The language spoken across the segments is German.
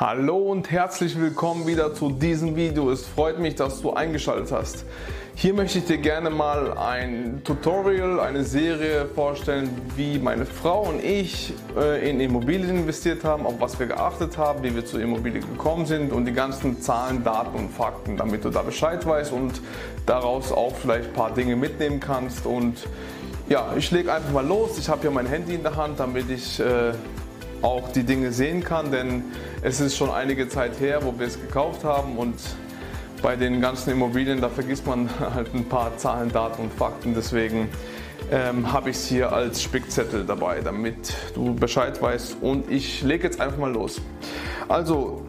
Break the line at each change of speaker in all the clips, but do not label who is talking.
Hallo und herzlich willkommen wieder zu diesem Video. Es freut mich, dass du eingeschaltet hast. Hier möchte ich dir gerne mal ein Tutorial, eine Serie vorstellen, wie meine Frau und ich äh, in Immobilien investiert haben, auf was wir geachtet haben, wie wir zur Immobilie gekommen sind und die ganzen Zahlen, Daten und Fakten, damit du da Bescheid weißt und daraus auch vielleicht ein paar Dinge mitnehmen kannst. Und ja, ich lege einfach mal los. Ich habe hier mein Handy in der Hand, damit ich äh, auch die Dinge sehen kann, denn es ist schon einige Zeit her, wo wir es gekauft haben und bei den ganzen Immobilien, da vergisst man halt ein paar Zahlen, Daten und Fakten. Deswegen ähm, habe ich es hier als Spickzettel dabei, damit du Bescheid weißt. Und ich lege jetzt einfach mal los. Also,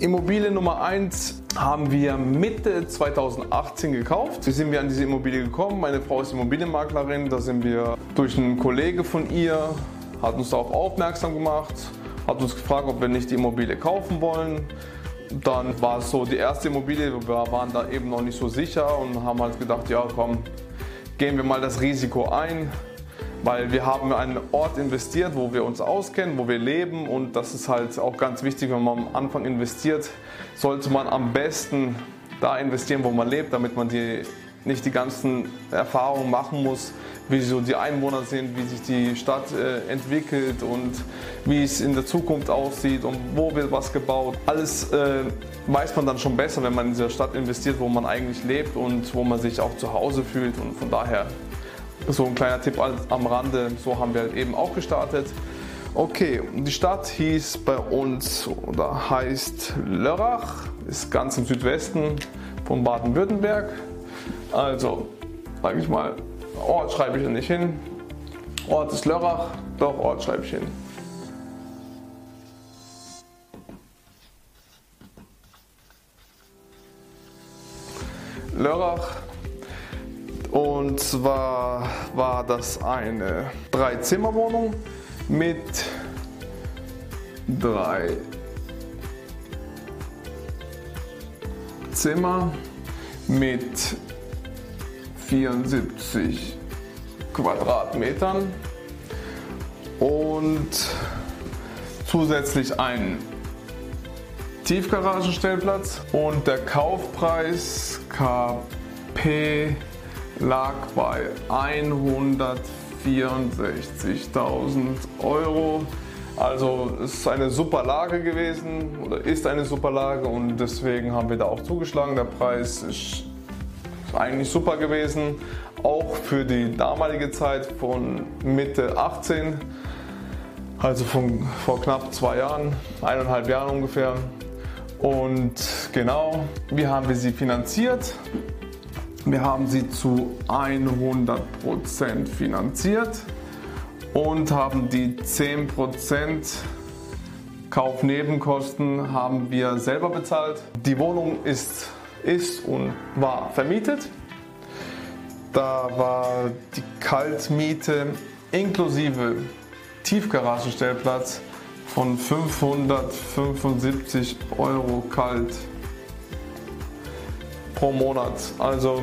Immobilie Nummer 1 haben wir Mitte 2018 gekauft. Wie sind wir an diese Immobilie gekommen? Meine Frau ist Immobilienmaklerin. Da sind wir durch einen Kollege von ihr hat uns darauf aufmerksam gemacht, hat uns gefragt, ob wir nicht die Immobilie kaufen wollen. Dann war es so die erste Immobilie, wir waren da eben noch nicht so sicher und haben halt gedacht, ja komm, gehen wir mal das Risiko ein, weil wir haben einen Ort investiert, wo wir uns auskennen, wo wir leben und das ist halt auch ganz wichtig, wenn man am Anfang investiert, sollte man am besten da investieren, wo man lebt, damit man die, nicht die ganzen Erfahrungen machen muss, wie so die Einwohner sind, wie sich die Stadt äh, entwickelt und wie es in der Zukunft aussieht und wo wird was gebaut. Alles äh, weiß man dann schon besser, wenn man in dieser Stadt investiert, wo man eigentlich lebt und wo man sich auch zu Hause fühlt. Und von daher so ein kleiner Tipp am Rande, so haben wir halt eben auch gestartet. Okay, die Stadt hieß bei uns oder heißt Lörrach, ist ganz im Südwesten von Baden-Württemberg. Also, sage ich mal, Ort schreibe ich nicht hin. Ort ist Lörrach, doch Ort schreibe ich hin. Lörrach. Und zwar war das eine Drei-Zimmer-Wohnung mit drei Zimmer mit 74 Quadratmetern und zusätzlich einen Tiefgaragenstellplatz und der Kaufpreis KP lag bei 164.000 Euro. Also es ist eine super Lage gewesen oder ist eine super Lage und deswegen haben wir da auch zugeschlagen. Der Preis ist eigentlich super gewesen, auch für die damalige Zeit von Mitte 18, also von vor knapp zwei Jahren, eineinhalb Jahren ungefähr. Und genau, wie haben wir sie finanziert? Wir haben sie zu 100% finanziert und haben die 10% Kaufnebenkosten haben wir selber bezahlt. Die Wohnung ist ist und war vermietet. Da war die Kaltmiete inklusive Tiefgaragenstellplatz von 575 Euro kalt pro Monat. Also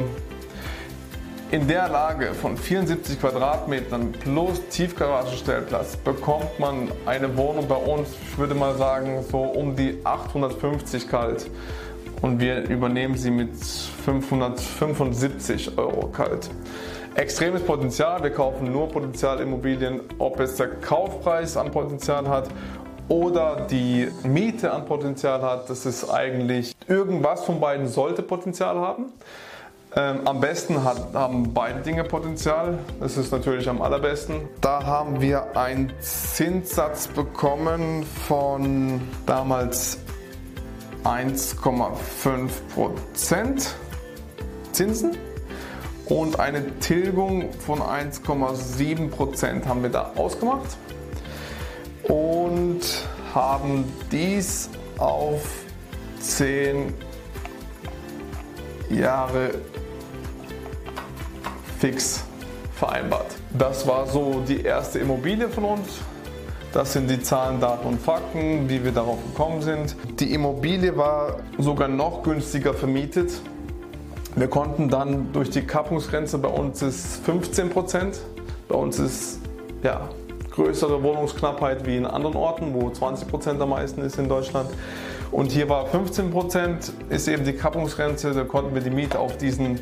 in der Lage von 74 Quadratmetern plus Tiefgaragenstellplatz bekommt man eine Wohnung bei uns, ich würde mal sagen, so um die 850 kalt und wir übernehmen sie mit 575 Euro kalt. Extremes Potenzial, wir kaufen nur Potenzialimmobilien, ob es der Kaufpreis an Potenzial hat oder die Miete an Potenzial hat, das ist eigentlich irgendwas von beiden sollte Potenzial haben. Ähm, am besten hat, haben beide Dinge Potenzial. Das ist natürlich am allerbesten. Da haben wir einen Zinssatz bekommen von damals 1,5% Zinsen und eine Tilgung von 1,7% haben wir da ausgemacht und haben dies auf 10 Jahre fix vereinbart. Das war so die erste Immobilie von uns. Das sind die Zahlen, Daten und Fakten, wie wir darauf gekommen sind. Die Immobilie war sogar noch günstiger vermietet. Wir konnten dann durch die Kappungsgrenze, bei uns ist 15 Prozent, bei uns ist ja, größere Wohnungsknappheit wie in anderen Orten, wo 20 Prozent am meisten ist in Deutschland. Und hier war 15%, ist eben die Kappungsgrenze, da konnten wir die Miete auf, diesen,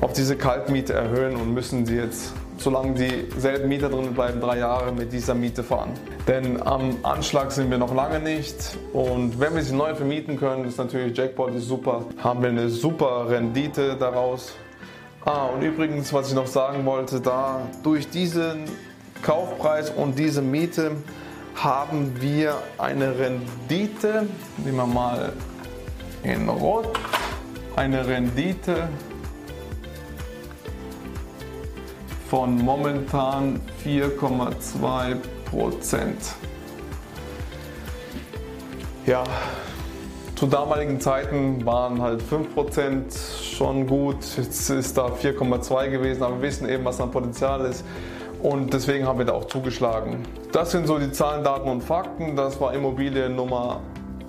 auf diese Kaltmiete erhöhen und müssen sie jetzt, solange dieselben Mieter drin bleiben, drei Jahre mit dieser Miete fahren. Denn am Anschlag sind wir noch lange nicht und wenn wir sie neu vermieten können, ist natürlich Jackpot ist super, haben wir eine super Rendite daraus. Ah, und übrigens, was ich noch sagen wollte, da durch diesen Kaufpreis und diese Miete haben wir eine Rendite, nehmen wir mal in Rot, eine Rendite von momentan 4,2 Prozent. Ja, zu damaligen Zeiten waren halt 5% schon gut, jetzt ist da 4,2 gewesen, aber wir wissen eben, was an Potenzial ist und deswegen haben wir da auch zugeschlagen. Das sind so die Zahlen, Daten und Fakten. Das war Immobilie Nummer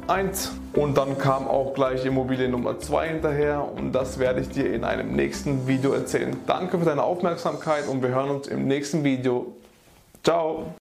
1 und dann kam auch gleich Immobilie Nummer 2 hinterher und das werde ich dir in einem nächsten Video erzählen. Danke für deine Aufmerksamkeit und wir hören uns im nächsten Video. Ciao!